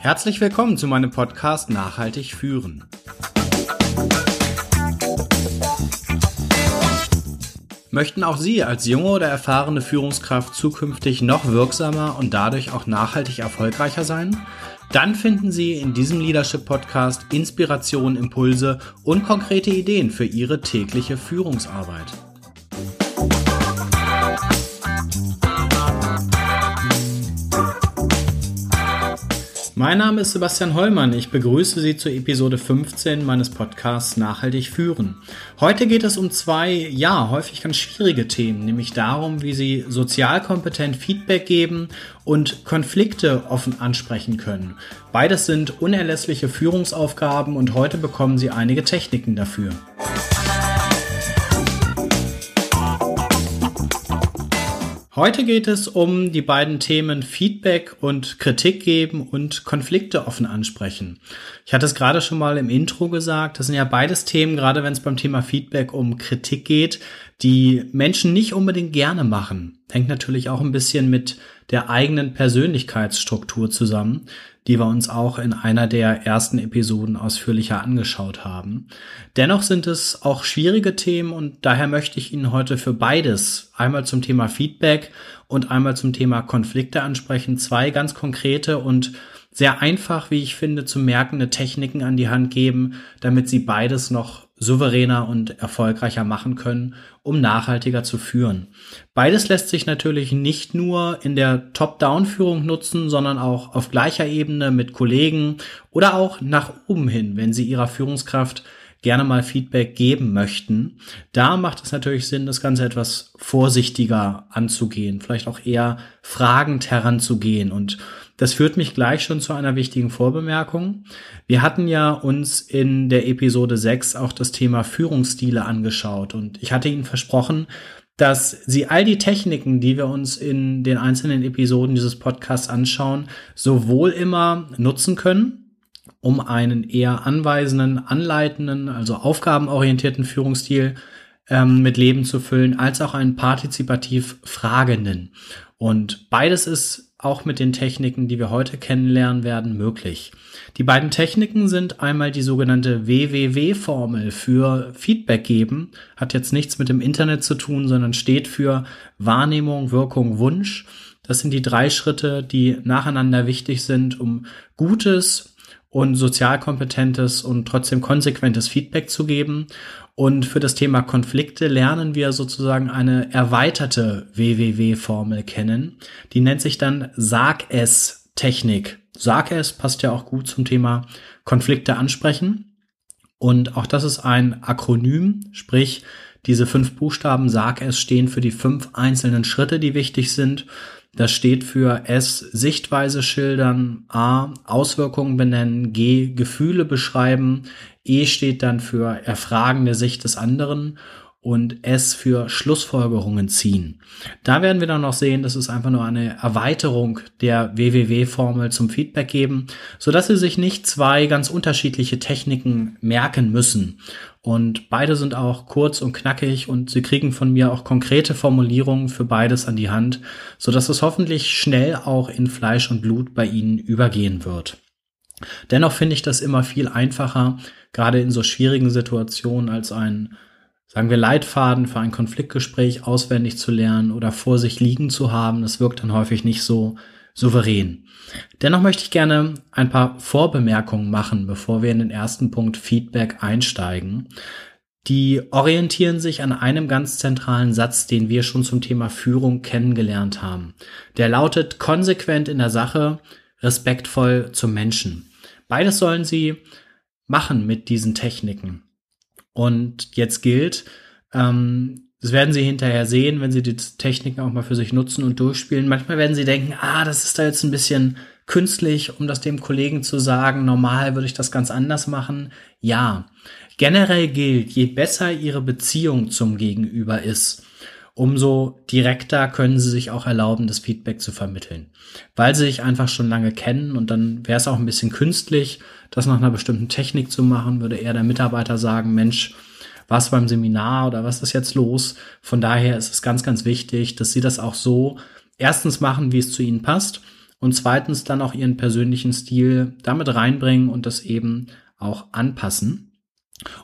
Herzlich willkommen zu meinem Podcast Nachhaltig führen. Möchten auch Sie als junge oder erfahrene Führungskraft zukünftig noch wirksamer und dadurch auch nachhaltig erfolgreicher sein? Dann finden Sie in diesem Leadership Podcast Inspiration, Impulse und konkrete Ideen für Ihre tägliche Führungsarbeit. Mein Name ist Sebastian Hollmann. Ich begrüße Sie zur Episode 15 meines Podcasts Nachhaltig führen. Heute geht es um zwei, ja, häufig ganz schwierige Themen, nämlich darum, wie Sie sozial kompetent Feedback geben und Konflikte offen ansprechen können. Beides sind unerlässliche Führungsaufgaben und heute bekommen Sie einige Techniken dafür. Heute geht es um die beiden Themen Feedback und Kritik geben und Konflikte offen ansprechen. Ich hatte es gerade schon mal im Intro gesagt, das sind ja beides Themen, gerade wenn es beim Thema Feedback um Kritik geht, die Menschen nicht unbedingt gerne machen. Hängt natürlich auch ein bisschen mit der eigenen Persönlichkeitsstruktur zusammen die wir uns auch in einer der ersten Episoden ausführlicher angeschaut haben. Dennoch sind es auch schwierige Themen und daher möchte ich Ihnen heute für beides, einmal zum Thema Feedback und einmal zum Thema Konflikte ansprechen, zwei ganz konkrete und sehr einfach, wie ich finde, zu merkende Techniken an die Hand geben, damit Sie beides noch souveräner und erfolgreicher machen können, um nachhaltiger zu führen. Beides lässt sich natürlich nicht nur in der Top-Down-Führung nutzen, sondern auch auf gleicher Ebene mit Kollegen oder auch nach oben hin, wenn Sie Ihrer Führungskraft gerne mal Feedback geben möchten. Da macht es natürlich Sinn, das Ganze etwas vorsichtiger anzugehen, vielleicht auch eher fragend heranzugehen und das führt mich gleich schon zu einer wichtigen Vorbemerkung. Wir hatten ja uns in der Episode 6 auch das Thema Führungsstile angeschaut und ich hatte Ihnen versprochen, dass Sie all die Techniken, die wir uns in den einzelnen Episoden dieses Podcasts anschauen, sowohl immer nutzen können, um einen eher anweisenden, anleitenden, also aufgabenorientierten Führungsstil ähm, mit Leben zu füllen, als auch einen partizipativ fragenden. Und beides ist auch mit den Techniken, die wir heute kennenlernen werden, möglich. Die beiden Techniken sind einmal die sogenannte WWW-Formel für Feedback geben, hat jetzt nichts mit dem Internet zu tun, sondern steht für Wahrnehmung, Wirkung, Wunsch. Das sind die drei Schritte, die nacheinander wichtig sind, um gutes und sozialkompetentes und trotzdem konsequentes Feedback zu geben. Und für das Thema Konflikte lernen wir sozusagen eine erweiterte WWW-Formel kennen. Die nennt sich dann Sag-es-Technik. Sag-es passt ja auch gut zum Thema Konflikte ansprechen. Und auch das ist ein Akronym, sprich diese fünf Buchstaben Sag-es stehen für die fünf einzelnen Schritte, die wichtig sind. Das steht für S, Sichtweise schildern, A, Auswirkungen benennen, G, Gefühle beschreiben, E steht dann für erfragende Sicht des anderen und S für Schlussfolgerungen ziehen. Da werden wir dann noch sehen, dass es einfach nur eine Erweiterung der WWW-Formel zum Feedback geben, so dass Sie sich nicht zwei ganz unterschiedliche Techniken merken müssen. Und beide sind auch kurz und knackig und Sie kriegen von mir auch konkrete Formulierungen für beides an die Hand, so dass es hoffentlich schnell auch in Fleisch und Blut bei Ihnen übergehen wird. Dennoch finde ich das immer viel einfacher, gerade in so schwierigen Situationen als ein, sagen wir, Leitfaden für ein Konfliktgespräch auswendig zu lernen oder vor sich liegen zu haben. Das wirkt dann häufig nicht so souverän. Dennoch möchte ich gerne ein paar Vorbemerkungen machen, bevor wir in den ersten Punkt Feedback einsteigen. Die orientieren sich an einem ganz zentralen Satz, den wir schon zum Thema Führung kennengelernt haben. Der lautet konsequent in der Sache, respektvoll zum Menschen. Beides sollen sie machen mit diesen Techniken. Und jetzt gilt, ähm, das werden Sie hinterher sehen, wenn Sie die Techniken auch mal für sich nutzen und durchspielen. Manchmal werden Sie denken, ah, das ist da jetzt ein bisschen künstlich, um das dem Kollegen zu sagen. Normal würde ich das ganz anders machen. Ja, generell gilt, je besser Ihre Beziehung zum Gegenüber ist, umso direkter können sie sich auch erlauben, das Feedback zu vermitteln. Weil sie sich einfach schon lange kennen und dann wäre es auch ein bisschen künstlich, das nach einer bestimmten Technik zu machen, würde eher der Mitarbeiter sagen, Mensch, was beim Seminar oder was ist jetzt los. Von daher ist es ganz, ganz wichtig, dass Sie das auch so erstens machen, wie es zu Ihnen passt und zweitens dann auch Ihren persönlichen Stil damit reinbringen und das eben auch anpassen.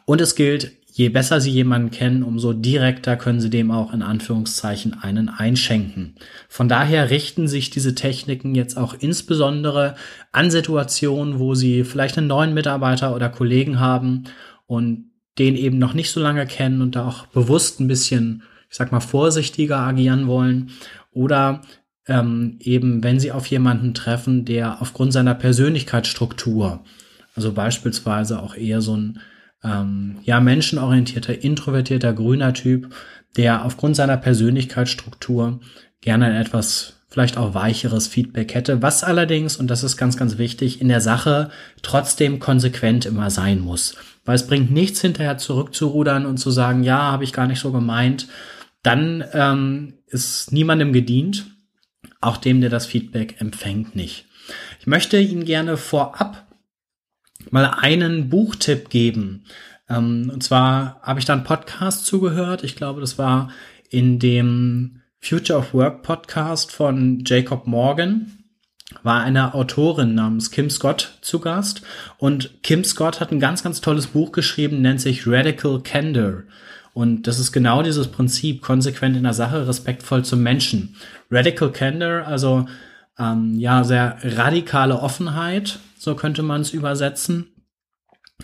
Und es gilt, je besser Sie jemanden kennen, umso direkter können Sie dem auch in Anführungszeichen einen einschenken. Von daher richten sich diese Techniken jetzt auch insbesondere an Situationen, wo Sie vielleicht einen neuen Mitarbeiter oder Kollegen haben und den eben noch nicht so lange kennen und da auch bewusst ein bisschen, ich sag mal, vorsichtiger agieren wollen. Oder ähm, eben, wenn Sie auf jemanden treffen, der aufgrund seiner Persönlichkeitsstruktur, also beispielsweise auch eher so ein ähm, ja, menschenorientierter, introvertierter, grüner Typ, der aufgrund seiner Persönlichkeitsstruktur gerne etwas vielleicht auch weicheres Feedback hätte, was allerdings, und das ist ganz, ganz wichtig, in der Sache trotzdem konsequent immer sein muss. Weil es bringt nichts hinterher zurückzurudern und zu sagen, ja, habe ich gar nicht so gemeint. Dann ähm, ist niemandem gedient, auch dem, der das Feedback empfängt, nicht. Ich möchte Ihnen gerne vorab mal einen Buchtipp geben. Ähm, und zwar habe ich da einen Podcast zugehört. Ich glaube, das war in dem Future of Work Podcast von Jacob Morgan war eine Autorin namens Kim Scott zu Gast und Kim Scott hat ein ganz, ganz tolles Buch geschrieben, nennt sich Radical Candor. Und das ist genau dieses Prinzip, konsequent in der Sache, respektvoll zum Menschen. Radical Candor, also ähm, ja, sehr radikale Offenheit, so könnte man es übersetzen,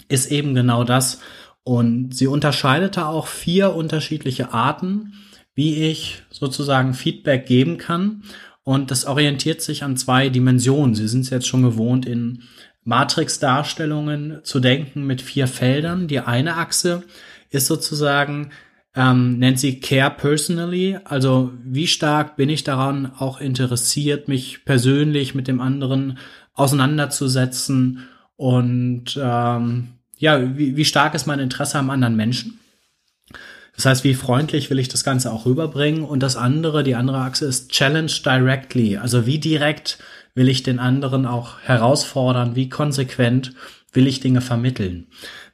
ist eben genau das. Und sie unterscheidete auch vier unterschiedliche Arten, wie ich sozusagen Feedback geben kann. Und das orientiert sich an zwei Dimensionen. Sie sind es jetzt schon gewohnt, in Matrix-Darstellungen zu denken mit vier Feldern. Die eine Achse ist sozusagen ähm, nennt sie Care Personally, also wie stark bin ich daran auch interessiert, mich persönlich mit dem anderen auseinanderzusetzen und ähm, ja, wie, wie stark ist mein Interesse am anderen Menschen? Das heißt, wie freundlich will ich das Ganze auch rüberbringen? Und das andere, die andere Achse ist Challenge Directly, also wie direkt will ich den anderen auch herausfordern, wie konsequent will ich Dinge vermitteln.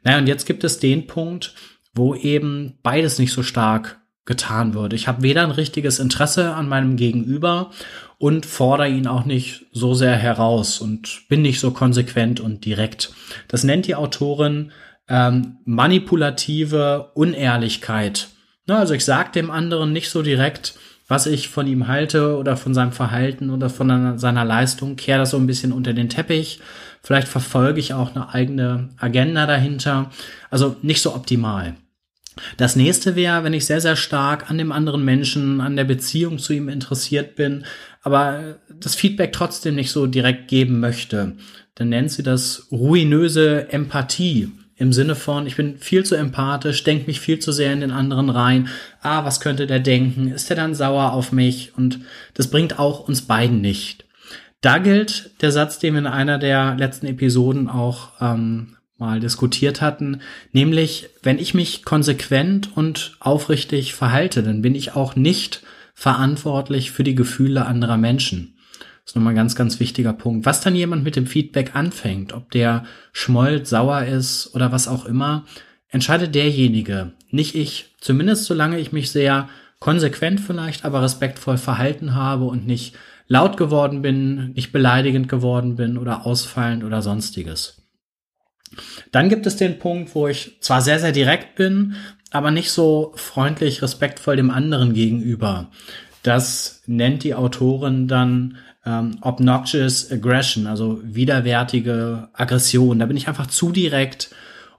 Naja, und jetzt gibt es den Punkt, wo eben beides nicht so stark getan wird. Ich habe weder ein richtiges Interesse an meinem Gegenüber und fordere ihn auch nicht so sehr heraus und bin nicht so konsequent und direkt. Das nennt die Autorin ähm, manipulative Unehrlichkeit. Na, also ich sage dem anderen nicht so direkt, was ich von ihm halte oder von seinem Verhalten oder von seiner Leistung, kehre das so ein bisschen unter den Teppich. Vielleicht verfolge ich auch eine eigene Agenda dahinter. Also nicht so optimal. Das nächste wäre, wenn ich sehr, sehr stark an dem anderen Menschen, an der Beziehung zu ihm interessiert bin, aber das Feedback trotzdem nicht so direkt geben möchte. Dann nennt sie das ruinöse Empathie. Im Sinne von, ich bin viel zu empathisch, denke mich viel zu sehr in den anderen rein. Ah, was könnte der denken? Ist der dann sauer auf mich? Und das bringt auch uns beiden nicht. Da gilt der Satz, den wir in einer der letzten Episoden auch ähm, mal diskutiert hatten, nämlich wenn ich mich konsequent und aufrichtig verhalte, dann bin ich auch nicht verantwortlich für die Gefühle anderer Menschen. Das ist nochmal ein ganz, ganz wichtiger Punkt. Was dann jemand mit dem Feedback anfängt, ob der schmollt, sauer ist oder was auch immer, entscheidet derjenige, nicht ich. Zumindest solange ich mich sehr konsequent vielleicht, aber respektvoll verhalten habe und nicht laut geworden bin, nicht beleidigend geworden bin oder ausfallend oder sonstiges. Dann gibt es den Punkt, wo ich zwar sehr, sehr direkt bin, aber nicht so freundlich, respektvoll dem anderen gegenüber. Das nennt die Autorin dann ähm, obnoxious aggression, also widerwärtige Aggression. Da bin ich einfach zu direkt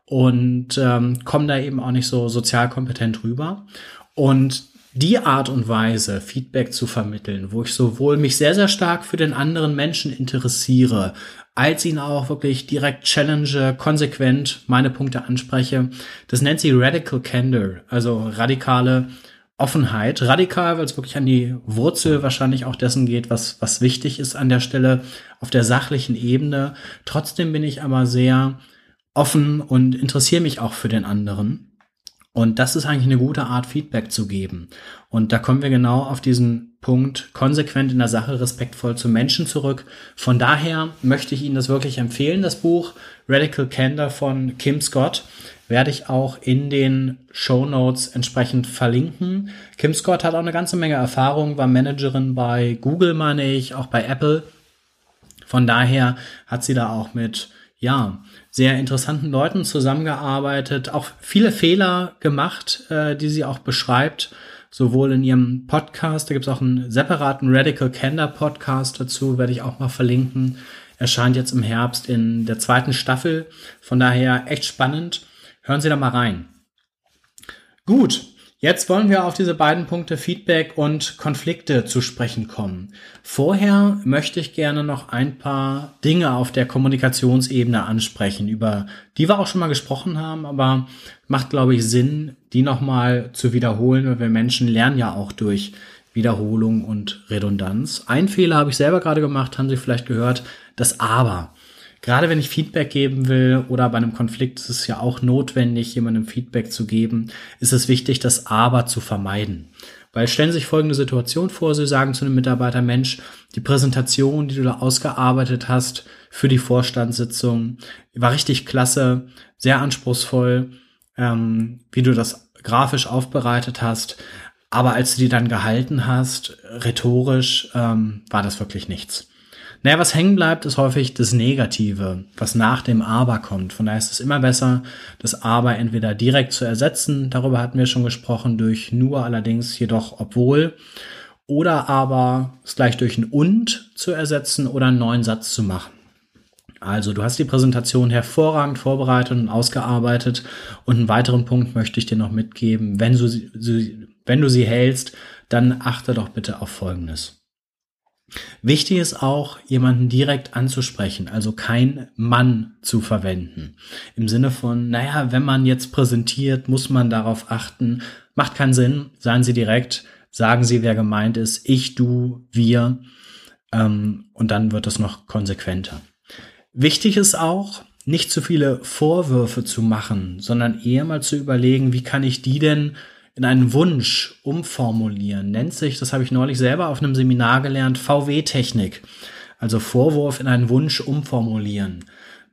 und ähm, komme da eben auch nicht so sozial kompetent rüber. Und die Art und Weise, Feedback zu vermitteln, wo ich sowohl mich sehr, sehr stark für den anderen Menschen interessiere, als ihn auch wirklich direkt challenge, konsequent meine Punkte anspreche. Das nennt sie Radical Candor, also radikale Offenheit. Radikal, weil es wirklich an die Wurzel wahrscheinlich auch dessen geht, was, was wichtig ist an der Stelle auf der sachlichen Ebene. Trotzdem bin ich aber sehr offen und interessiere mich auch für den anderen. Und das ist eigentlich eine gute Art, Feedback zu geben. Und da kommen wir genau auf diesen Punkt konsequent in der Sache, respektvoll zum Menschen zurück. Von daher möchte ich Ihnen das wirklich empfehlen, das Buch Radical Candor von Kim Scott. Werde ich auch in den Show Notes entsprechend verlinken. Kim Scott hat auch eine ganze Menge Erfahrung, war Managerin bei Google, meine ich, auch bei Apple. Von daher hat sie da auch mit, ja, sehr interessanten Leuten zusammengearbeitet, auch viele Fehler gemacht, äh, die sie auch beschreibt, sowohl in ihrem Podcast, da gibt es auch einen separaten Radical Candor Podcast dazu, werde ich auch mal verlinken. Erscheint jetzt im Herbst in der zweiten Staffel. Von daher echt spannend. Hören Sie da mal rein. Gut, Jetzt wollen wir auf diese beiden Punkte Feedback und Konflikte zu sprechen kommen. Vorher möchte ich gerne noch ein paar Dinge auf der Kommunikationsebene ansprechen, über die wir auch schon mal gesprochen haben, aber macht, glaube ich, Sinn, die nochmal zu wiederholen, weil wir Menschen lernen ja auch durch Wiederholung und Redundanz. Ein Fehler habe ich selber gerade gemacht, haben Sie vielleicht gehört, das Aber. Gerade wenn ich Feedback geben will oder bei einem Konflikt ist es ja auch notwendig, jemandem Feedback zu geben, ist es wichtig, das Aber zu vermeiden. Weil stellen Sie sich folgende Situation vor, Sie sagen zu einem Mitarbeiter, Mensch, die Präsentation, die du da ausgearbeitet hast für die Vorstandssitzung, war richtig klasse, sehr anspruchsvoll, ähm, wie du das grafisch aufbereitet hast. Aber als du die dann gehalten hast, rhetorisch, ähm, war das wirklich nichts. Naja, was hängen bleibt, ist häufig das Negative, was nach dem Aber kommt. Von daher ist es immer besser, das Aber entweder direkt zu ersetzen, darüber hatten wir schon gesprochen, durch nur allerdings jedoch obwohl, oder aber es gleich durch ein Und zu ersetzen oder einen neuen Satz zu machen. Also du hast die Präsentation hervorragend vorbereitet und ausgearbeitet und einen weiteren Punkt möchte ich dir noch mitgeben. Wenn du sie, wenn du sie hältst, dann achte doch bitte auf Folgendes. Wichtig ist auch, jemanden direkt anzusprechen, also kein Mann zu verwenden. Im Sinne von, naja, wenn man jetzt präsentiert, muss man darauf achten. Macht keinen Sinn. Seien Sie direkt, sagen Sie, wer gemeint ist. Ich, du, wir. Ähm, und dann wird es noch konsequenter. Wichtig ist auch, nicht zu viele Vorwürfe zu machen, sondern eher mal zu überlegen, wie kann ich die denn in einen Wunsch umformulieren. Nennt sich, das habe ich neulich selber auf einem Seminar gelernt, VW-Technik. Also Vorwurf in einen Wunsch umformulieren.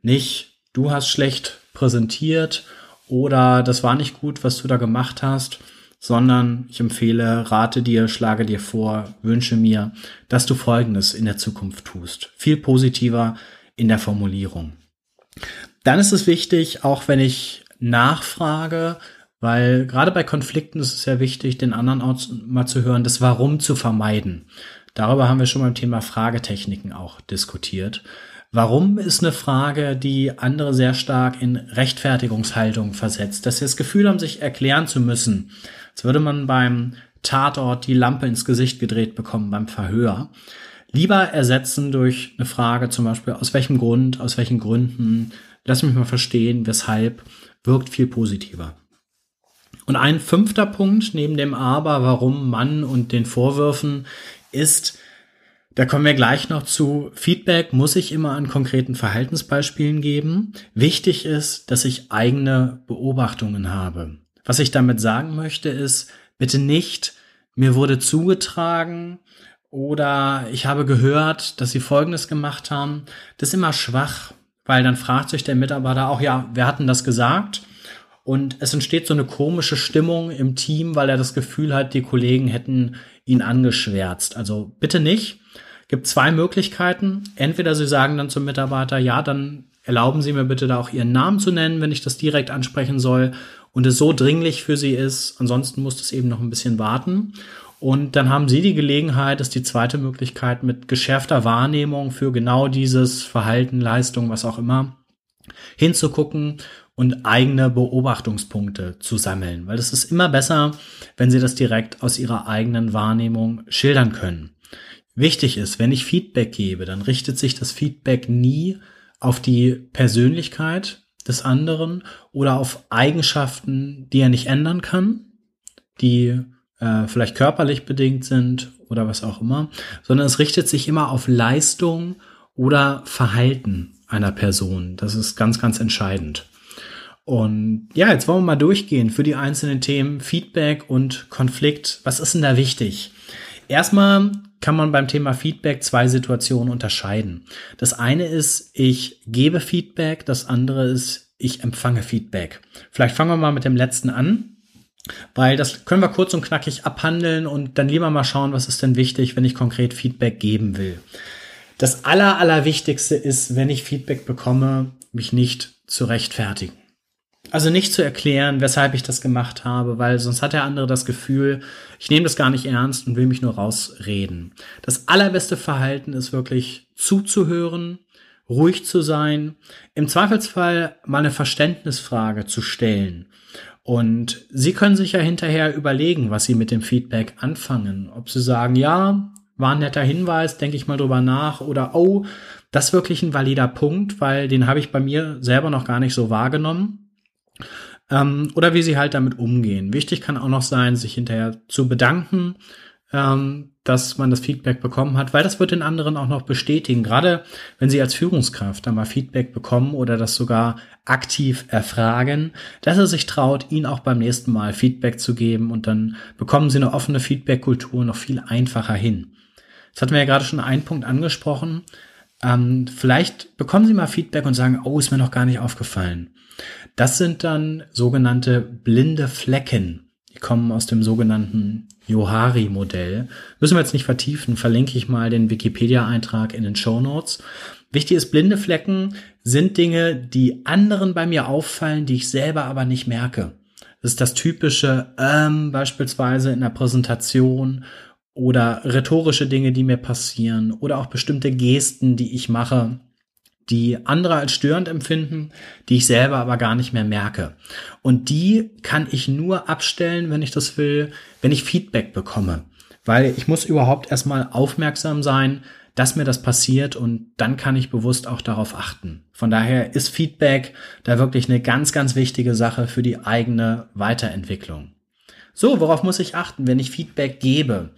Nicht, du hast schlecht präsentiert oder das war nicht gut, was du da gemacht hast, sondern ich empfehle, rate dir, schlage dir vor, wünsche mir, dass du Folgendes in der Zukunft tust. Viel positiver in der Formulierung. Dann ist es wichtig, auch wenn ich nachfrage, weil gerade bei Konflikten ist es sehr wichtig, den anderen auch mal zu hören, das Warum zu vermeiden. Darüber haben wir schon beim Thema Fragetechniken auch diskutiert. Warum ist eine Frage, die andere sehr stark in Rechtfertigungshaltung versetzt, dass sie das Gefühl haben, sich erklären zu müssen. Als würde man beim Tatort die Lampe ins Gesicht gedreht bekommen beim Verhör. Lieber ersetzen durch eine Frage zum Beispiel, aus welchem Grund, aus welchen Gründen, lass mich mal verstehen, weshalb, wirkt viel positiver. Und ein fünfter Punkt neben dem Aber, warum Mann und den Vorwürfen ist, da kommen wir gleich noch zu. Feedback muss ich immer an konkreten Verhaltensbeispielen geben. Wichtig ist, dass ich eigene Beobachtungen habe. Was ich damit sagen möchte, ist, bitte nicht, mir wurde zugetragen oder ich habe gehört, dass sie Folgendes gemacht haben. Das ist immer schwach, weil dann fragt sich der Mitarbeiter auch, ja, wer hat denn das gesagt? Und es entsteht so eine komische Stimmung im Team, weil er das Gefühl hat, die Kollegen hätten ihn angeschwärzt. Also bitte nicht. Gibt zwei Möglichkeiten. Entweder Sie sagen dann zum Mitarbeiter, ja, dann erlauben Sie mir bitte da auch Ihren Namen zu nennen, wenn ich das direkt ansprechen soll und es so dringlich für Sie ist. Ansonsten muss es eben noch ein bisschen warten. Und dann haben Sie die Gelegenheit, das ist die zweite Möglichkeit, mit geschärfter Wahrnehmung für genau dieses Verhalten, Leistung, was auch immer, hinzugucken und eigene Beobachtungspunkte zu sammeln, weil es ist immer besser, wenn Sie das direkt aus Ihrer eigenen Wahrnehmung schildern können. Wichtig ist, wenn ich Feedback gebe, dann richtet sich das Feedback nie auf die Persönlichkeit des anderen oder auf Eigenschaften, die er nicht ändern kann, die äh, vielleicht körperlich bedingt sind oder was auch immer, sondern es richtet sich immer auf Leistung oder Verhalten einer Person. Das ist ganz, ganz entscheidend. Und ja, jetzt wollen wir mal durchgehen für die einzelnen Themen Feedback und Konflikt. Was ist denn da wichtig? Erstmal kann man beim Thema Feedback zwei Situationen unterscheiden. Das eine ist, ich gebe Feedback, das andere ist, ich empfange Feedback. Vielleicht fangen wir mal mit dem letzten an. Weil das können wir kurz und knackig abhandeln und dann lieber mal schauen, was ist denn wichtig, wenn ich konkret Feedback geben will. Das aller, allerwichtigste ist, wenn ich Feedback bekomme, mich nicht zu rechtfertigen. Also nicht zu erklären, weshalb ich das gemacht habe, weil sonst hat der andere das Gefühl, ich nehme das gar nicht ernst und will mich nur rausreden. Das allerbeste Verhalten ist wirklich zuzuhören, ruhig zu sein, im Zweifelsfall mal eine Verständnisfrage zu stellen. Und Sie können sich ja hinterher überlegen, was Sie mit dem Feedback anfangen. Ob Sie sagen, ja, war ein netter Hinweis, denke ich mal drüber nach, oder oh, das ist wirklich ein valider Punkt, weil den habe ich bei mir selber noch gar nicht so wahrgenommen. Ähm, oder wie Sie halt damit umgehen. Wichtig kann auch noch sein, sich hinterher zu bedanken ähm, dass man das Feedback bekommen hat, weil das wird den anderen auch noch bestätigen. Gerade wenn Sie als Führungskraft da mal Feedback bekommen oder das sogar aktiv erfragen, dass er sich traut, Ihnen auch beim nächsten Mal Feedback zu geben und dann bekommen Sie eine offene Feedback-Kultur noch viel einfacher hin. Das hatten wir ja gerade schon einen Punkt angesprochen. Ähm, vielleicht bekommen Sie mal Feedback und sagen, oh, ist mir noch gar nicht aufgefallen. Das sind dann sogenannte blinde Flecken die kommen aus dem sogenannten Johari-Modell. Müssen wir jetzt nicht vertiefen, verlinke ich mal den Wikipedia-Eintrag in den Show Notes. Wichtig ist, blinde Flecken sind Dinge, die anderen bei mir auffallen, die ich selber aber nicht merke. Das ist das typische, ähm, beispielsweise in der Präsentation oder rhetorische Dinge, die mir passieren oder auch bestimmte Gesten, die ich mache, die andere als störend empfinden, die ich selber aber gar nicht mehr merke. Und die kann ich nur abstellen, wenn ich das will, wenn ich Feedback bekomme. Weil ich muss überhaupt erstmal aufmerksam sein, dass mir das passiert und dann kann ich bewusst auch darauf achten. Von daher ist Feedback da wirklich eine ganz, ganz wichtige Sache für die eigene Weiterentwicklung. So, worauf muss ich achten, wenn ich Feedback gebe?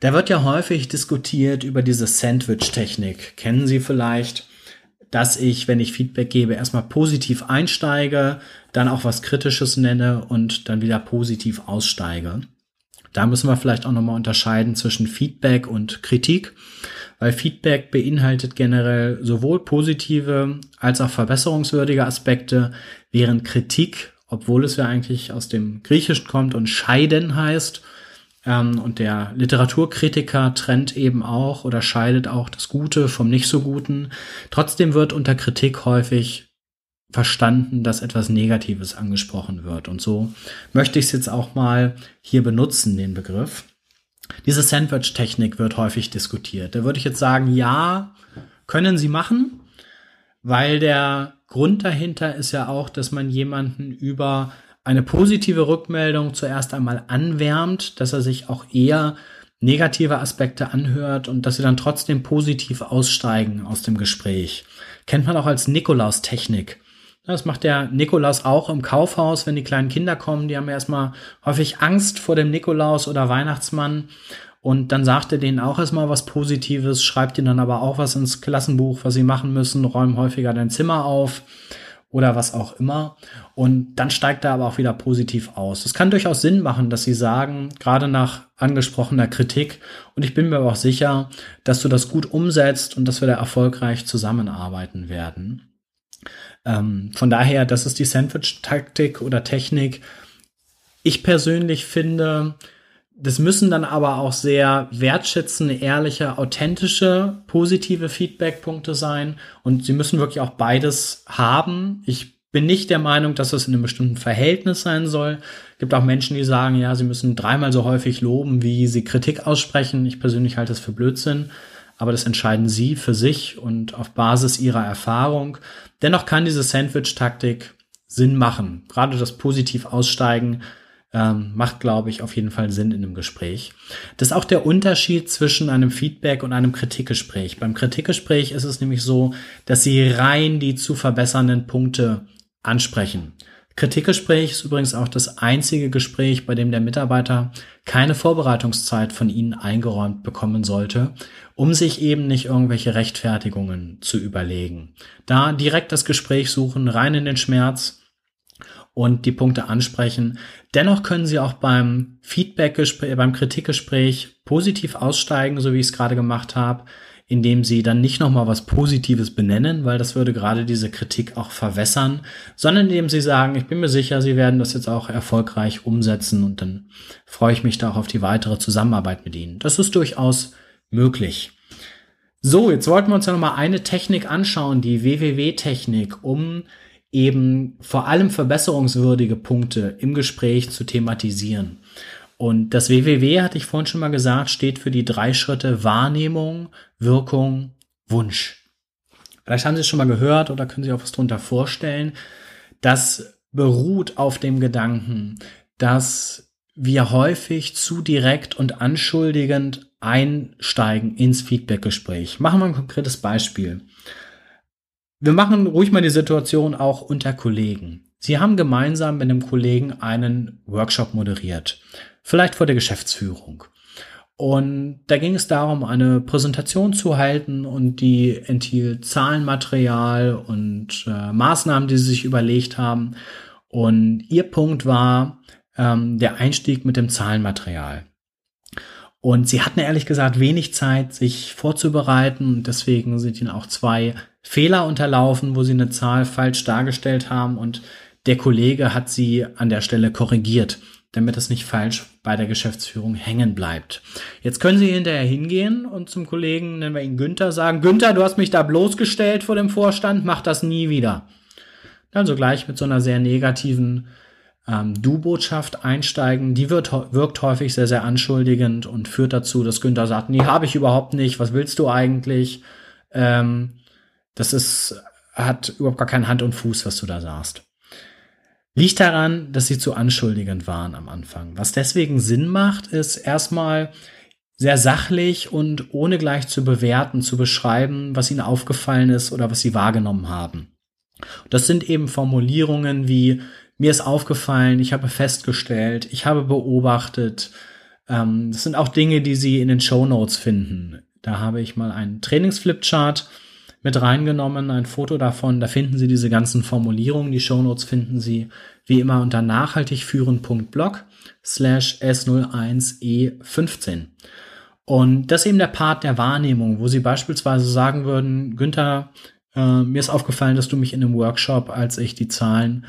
Da wird ja häufig diskutiert über diese Sandwich-Technik. Kennen Sie vielleicht? dass ich, wenn ich Feedback gebe, erstmal positiv einsteige, dann auch was Kritisches nenne und dann wieder positiv aussteige. Da müssen wir vielleicht auch nochmal unterscheiden zwischen Feedback und Kritik, weil Feedback beinhaltet generell sowohl positive als auch verbesserungswürdige Aspekte, während Kritik, obwohl es ja eigentlich aus dem Griechischen kommt und scheiden heißt, ähm, und der Literaturkritiker trennt eben auch oder scheidet auch das Gute vom nicht so Guten. Trotzdem wird unter Kritik häufig verstanden, dass etwas Negatives angesprochen wird. Und so möchte ich es jetzt auch mal hier benutzen, den Begriff. Diese Sandwich-Technik wird häufig diskutiert. Da würde ich jetzt sagen, ja, können Sie machen, weil der Grund dahinter ist ja auch, dass man jemanden über eine positive Rückmeldung zuerst einmal anwärmt, dass er sich auch eher negative Aspekte anhört und dass sie dann trotzdem positiv aussteigen aus dem Gespräch. Kennt man auch als Nikolaus-Technik. Das macht der Nikolaus auch im Kaufhaus, wenn die kleinen Kinder kommen. Die haben erstmal häufig Angst vor dem Nikolaus oder Weihnachtsmann. Und dann sagt er denen auch erstmal was Positives, schreibt ihnen dann aber auch was ins Klassenbuch, was sie machen müssen, räumen häufiger dein Zimmer auf oder was auch immer. Und dann steigt er aber auch wieder positiv aus. Es kann durchaus Sinn machen, dass Sie sagen, gerade nach angesprochener Kritik, und ich bin mir aber auch sicher, dass du das gut umsetzt und dass wir da erfolgreich zusammenarbeiten werden. Ähm, von daher, das ist die Sandwich-Taktik oder Technik. Ich persönlich finde, das müssen dann aber auch sehr wertschätzende, ehrliche, authentische, positive Feedbackpunkte sein. Und sie müssen wirklich auch beides haben. Ich bin nicht der Meinung, dass das in einem bestimmten Verhältnis sein soll. Es gibt auch Menschen, die sagen, ja, sie müssen dreimal so häufig loben, wie sie Kritik aussprechen. Ich persönlich halte das für Blödsinn. Aber das entscheiden sie für sich und auf Basis ihrer Erfahrung. Dennoch kann diese Sandwich-Taktik Sinn machen. Gerade das positiv aussteigen ähm, macht, glaube ich, auf jeden Fall Sinn in einem Gespräch. Das ist auch der Unterschied zwischen einem Feedback und einem Kritikgespräch. Beim Kritikgespräch ist es nämlich so, dass Sie rein die zu verbessernden Punkte ansprechen. Kritikgespräch ist übrigens auch das einzige Gespräch, bei dem der Mitarbeiter keine Vorbereitungszeit von Ihnen eingeräumt bekommen sollte, um sich eben nicht irgendwelche Rechtfertigungen zu überlegen. Da direkt das Gespräch suchen, rein in den Schmerz, und die Punkte ansprechen. Dennoch können Sie auch beim Feedback-Gespräch, beim Kritikgespräch positiv aussteigen, so wie ich es gerade gemacht habe, indem sie dann nicht nochmal was Positives benennen, weil das würde gerade diese Kritik auch verwässern, sondern indem sie sagen, ich bin mir sicher, sie werden das jetzt auch erfolgreich umsetzen und dann freue ich mich da auch auf die weitere Zusammenarbeit mit ihnen. Das ist durchaus möglich. So, jetzt wollten wir uns ja nochmal eine Technik anschauen, die WWW-Technik, um eben vor allem verbesserungswürdige Punkte im Gespräch zu thematisieren. Und das WWW, hatte ich vorhin schon mal gesagt, steht für die drei Schritte Wahrnehmung, Wirkung, Wunsch. Vielleicht haben Sie es schon mal gehört oder können Sie auch was drunter vorstellen. Das beruht auf dem Gedanken, dass wir häufig zu direkt und anschuldigend einsteigen ins Feedbackgespräch. Machen wir ein konkretes Beispiel. Wir machen ruhig mal die Situation auch unter Kollegen. Sie haben gemeinsam mit einem Kollegen einen Workshop moderiert vielleicht vor der Geschäftsführung. Und da ging es darum, eine Präsentation zu halten und die enthielt Zahlenmaterial und äh, Maßnahmen, die sie sich überlegt haben. Und ihr Punkt war ähm, der Einstieg mit dem Zahlenmaterial. Und sie hatten ehrlich gesagt wenig Zeit, sich vorzubereiten. Deswegen sind ihnen auch zwei Fehler unterlaufen, wo sie eine Zahl falsch dargestellt haben. Und der Kollege hat sie an der Stelle korrigiert damit es nicht falsch bei der Geschäftsführung hängen bleibt. Jetzt können Sie hinterher hingehen und zum Kollegen, nennen wir ihn Günther, sagen, Günther, du hast mich da bloßgestellt vor dem Vorstand, mach das nie wieder. Also gleich mit so einer sehr negativen ähm, Du-Botschaft einsteigen. Die wird, wirkt häufig sehr, sehr anschuldigend und führt dazu, dass Günther sagt, nee, habe ich überhaupt nicht, was willst du eigentlich? Ähm, das ist, hat überhaupt gar keinen Hand und Fuß, was du da sagst. Liegt daran, dass sie zu anschuldigend waren am Anfang. Was deswegen Sinn macht, ist erstmal sehr sachlich und ohne gleich zu bewerten, zu beschreiben, was ihnen aufgefallen ist oder was sie wahrgenommen haben. Das sind eben Formulierungen wie mir ist aufgefallen, ich habe festgestellt, ich habe beobachtet. Ähm, das sind auch Dinge, die Sie in den Show Notes finden. Da habe ich mal einen Trainingsflipchart mit reingenommen, ein Foto davon. Da finden Sie diese ganzen Formulierungen. Die Shownotes finden Sie wie immer unter nachhaltigführen.blog slash S01E15. Und das ist eben der Part der Wahrnehmung, wo Sie beispielsweise sagen würden, Günther, äh, mir ist aufgefallen, dass du mich in einem Workshop, als ich die Zahlen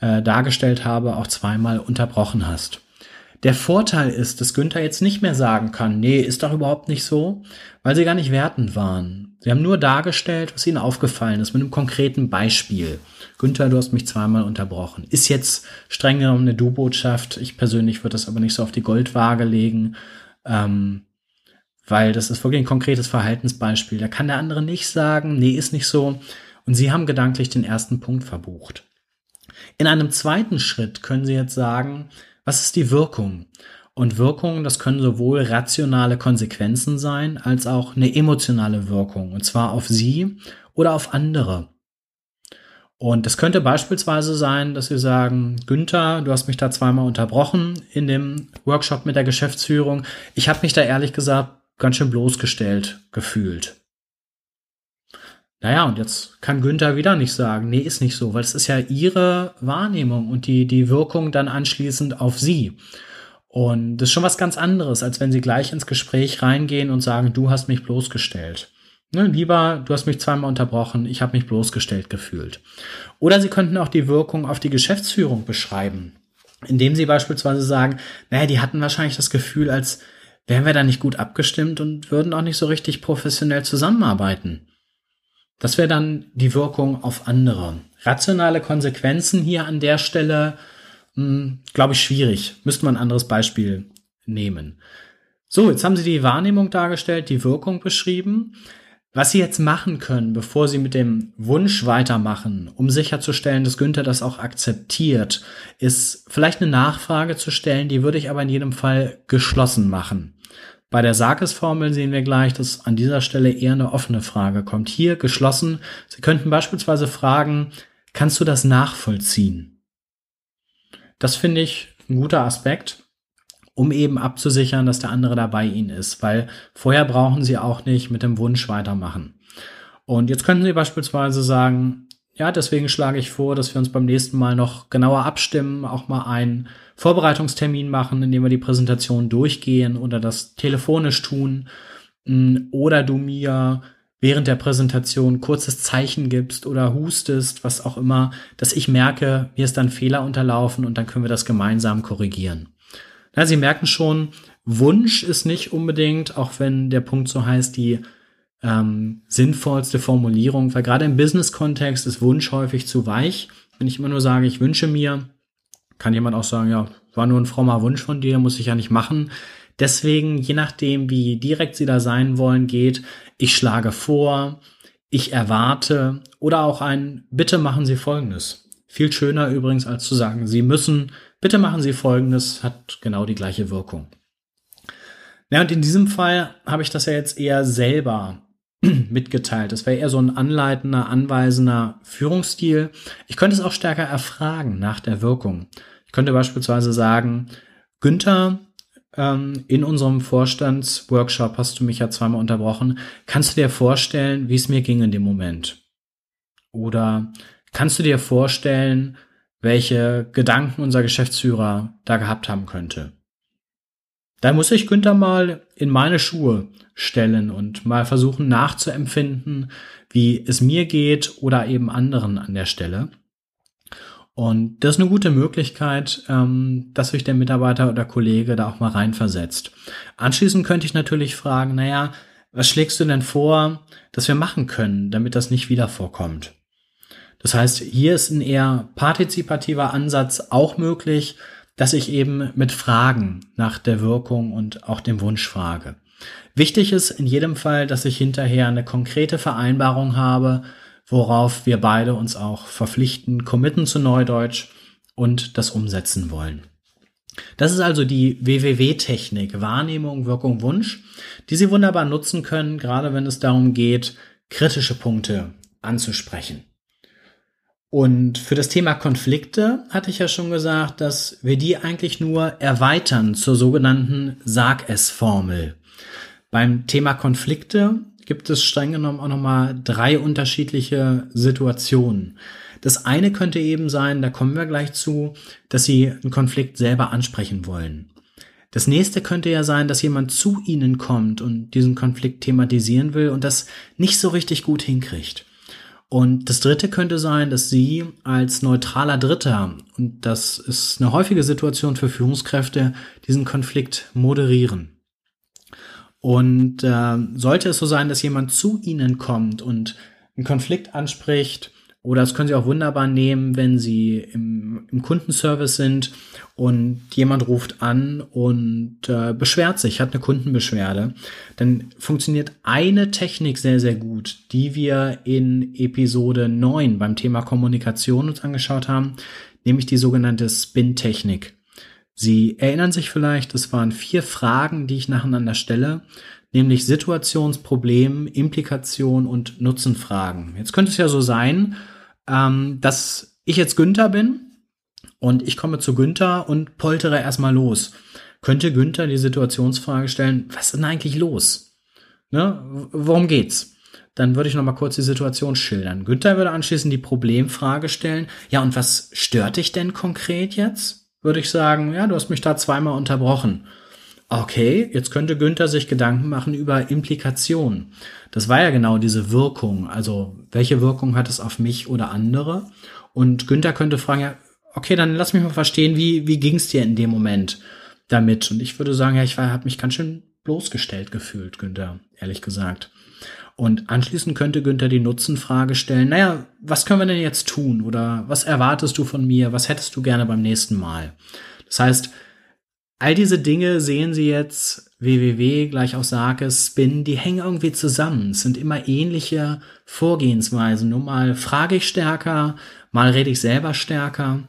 äh, dargestellt habe, auch zweimal unterbrochen hast. Der Vorteil ist, dass Günther jetzt nicht mehr sagen kann, nee, ist doch überhaupt nicht so, weil sie gar nicht wertend waren. Sie haben nur dargestellt, was ihnen aufgefallen ist, mit einem konkreten Beispiel. Günther, du hast mich zweimal unterbrochen. Ist jetzt streng genommen eine Du-Botschaft. Ich persönlich würde das aber nicht so auf die Goldwaage legen, ähm, weil das ist wirklich ein konkretes Verhaltensbeispiel. Da kann der andere nicht sagen, nee, ist nicht so. Und sie haben gedanklich den ersten Punkt verbucht. In einem zweiten Schritt können sie jetzt sagen, was ist die Wirkung? Und Wirkung, das können sowohl rationale Konsequenzen sein, als auch eine emotionale Wirkung, und zwar auf Sie oder auf andere. Und das könnte beispielsweise sein, dass Sie sagen, Günther, du hast mich da zweimal unterbrochen in dem Workshop mit der Geschäftsführung. Ich habe mich da ehrlich gesagt ganz schön bloßgestellt gefühlt. Naja, und jetzt kann Günther wieder nicht sagen, nee, ist nicht so, weil es ist ja ihre Wahrnehmung und die, die Wirkung dann anschließend auf sie. Und das ist schon was ganz anderes, als wenn sie gleich ins Gespräch reingehen und sagen, du hast mich bloßgestellt. Ne, lieber, du hast mich zweimal unterbrochen, ich habe mich bloßgestellt gefühlt. Oder sie könnten auch die Wirkung auf die Geschäftsführung beschreiben, indem sie beispielsweise sagen, naja, die hatten wahrscheinlich das Gefühl, als wären wir da nicht gut abgestimmt und würden auch nicht so richtig professionell zusammenarbeiten. Das wäre dann die Wirkung auf andere. Rationale Konsequenzen hier an der Stelle, hm, glaube ich, schwierig. Müsste man ein anderes Beispiel nehmen. So, jetzt haben Sie die Wahrnehmung dargestellt, die Wirkung beschrieben. Was Sie jetzt machen können, bevor Sie mit dem Wunsch weitermachen, um sicherzustellen, dass Günther das auch akzeptiert, ist vielleicht eine Nachfrage zu stellen, die würde ich aber in jedem Fall geschlossen machen. Bei der Sarkis-Formel sehen wir gleich, dass an dieser Stelle eher eine offene Frage kommt. Hier geschlossen. Sie könnten beispielsweise fragen, kannst du das nachvollziehen? Das finde ich ein guter Aspekt, um eben abzusichern, dass der andere dabei Ihnen ist, weil vorher brauchen Sie auch nicht mit dem Wunsch weitermachen. Und jetzt könnten Sie beispielsweise sagen, ja, deswegen schlage ich vor, dass wir uns beim nächsten Mal noch genauer abstimmen, auch mal einen Vorbereitungstermin machen, indem wir die Präsentation durchgehen oder das telefonisch tun. oder du mir während der Präsentation kurzes Zeichen gibst oder hustest, was auch immer, dass ich merke, mir ist dann Fehler unterlaufen und dann können wir das gemeinsam korrigieren. Na, Sie merken schon, Wunsch ist nicht unbedingt, auch wenn der Punkt so heißt, die ähm, sinnvollste Formulierung, weil gerade im Business-Kontext ist Wunsch häufig zu weich. Wenn ich immer nur sage, ich wünsche mir, kann jemand auch sagen, ja, war nur ein frommer Wunsch von dir, muss ich ja nicht machen. Deswegen, je nachdem, wie direkt Sie da sein wollen, geht, ich schlage vor, ich erwarte oder auch ein Bitte machen Sie Folgendes. Viel schöner übrigens als zu sagen, Sie müssen, bitte machen Sie Folgendes, hat genau die gleiche Wirkung. Ja, und in diesem Fall habe ich das ja jetzt eher selber mitgeteilt. Das wäre eher so ein anleitender, anweisender Führungsstil. Ich könnte es auch stärker erfragen nach der Wirkung. Ich könnte beispielsweise sagen, Günther, ähm, in unserem Vorstandsworkshop hast du mich ja zweimal unterbrochen. Kannst du dir vorstellen, wie es mir ging in dem Moment? Oder kannst du dir vorstellen, welche Gedanken unser Geschäftsführer da gehabt haben könnte? Da muss ich Günther mal in meine Schuhe stellen und mal versuchen nachzuempfinden, wie es mir geht oder eben anderen an der Stelle. Und das ist eine gute Möglichkeit, ähm, dass sich der Mitarbeiter oder Kollege da auch mal reinversetzt. Anschließend könnte ich natürlich fragen, naja, was schlägst du denn vor, dass wir machen können, damit das nicht wieder vorkommt? Das heißt, hier ist ein eher partizipativer Ansatz auch möglich, dass ich eben mit Fragen nach der Wirkung und auch dem Wunsch frage. Wichtig ist in jedem Fall, dass ich hinterher eine konkrete Vereinbarung habe, worauf wir beide uns auch verpflichten, committen zu Neudeutsch und das umsetzen wollen. Das ist also die WWW-Technik, Wahrnehmung, Wirkung, Wunsch, die Sie wunderbar nutzen können, gerade wenn es darum geht, kritische Punkte anzusprechen. Und für das Thema Konflikte hatte ich ja schon gesagt, dass wir die eigentlich nur erweitern zur sogenannten Sag-es-Formel. Beim Thema Konflikte gibt es streng genommen auch nochmal drei unterschiedliche Situationen. Das eine könnte eben sein, da kommen wir gleich zu, dass Sie einen Konflikt selber ansprechen wollen. Das nächste könnte ja sein, dass jemand zu Ihnen kommt und diesen Konflikt thematisieren will und das nicht so richtig gut hinkriegt. Und das dritte könnte sein, dass Sie als neutraler Dritter, und das ist eine häufige Situation für Führungskräfte, diesen Konflikt moderieren. Und äh, sollte es so sein, dass jemand zu Ihnen kommt und einen Konflikt anspricht, oder das können Sie auch wunderbar nehmen, wenn Sie im, im Kundenservice sind und jemand ruft an und äh, beschwert sich, hat eine Kundenbeschwerde. Dann funktioniert eine Technik sehr, sehr gut, die wir in Episode 9 beim Thema Kommunikation uns angeschaut haben, nämlich die sogenannte Spin-Technik. Sie erinnern sich vielleicht, es waren vier Fragen, die ich nacheinander stelle nämlich Situationsproblem, Implikation und Nutzenfragen. Jetzt könnte es ja so sein, ähm, dass ich jetzt Günther bin und ich komme zu Günther und poltere erstmal los. Könnte Günther die Situationsfrage stellen, was ist denn eigentlich los? Ne? Worum geht's? Dann würde ich noch mal kurz die Situation schildern. Günther würde anschließend die Problemfrage stellen. Ja, und was stört dich denn konkret jetzt? Würde ich sagen, ja, du hast mich da zweimal unterbrochen. Okay, jetzt könnte Günther sich Gedanken machen über Implikationen. Das war ja genau diese Wirkung. Also, welche Wirkung hat es auf mich oder andere? Und Günther könnte fragen, ja, okay, dann lass mich mal verstehen, wie, wie ging es dir in dem Moment damit? Und ich würde sagen, ja, ich habe mich ganz schön bloßgestellt gefühlt, Günther, ehrlich gesagt. Und anschließend könnte Günther die Nutzenfrage stellen, naja, was können wir denn jetzt tun? Oder was erwartest du von mir? Was hättest du gerne beim nächsten Mal? Das heißt, All diese Dinge sehen Sie jetzt, www gleich auch sage, Spin, die hängen irgendwie zusammen. Es sind immer ähnliche Vorgehensweisen. Nur mal frage ich stärker, mal rede ich selber stärker.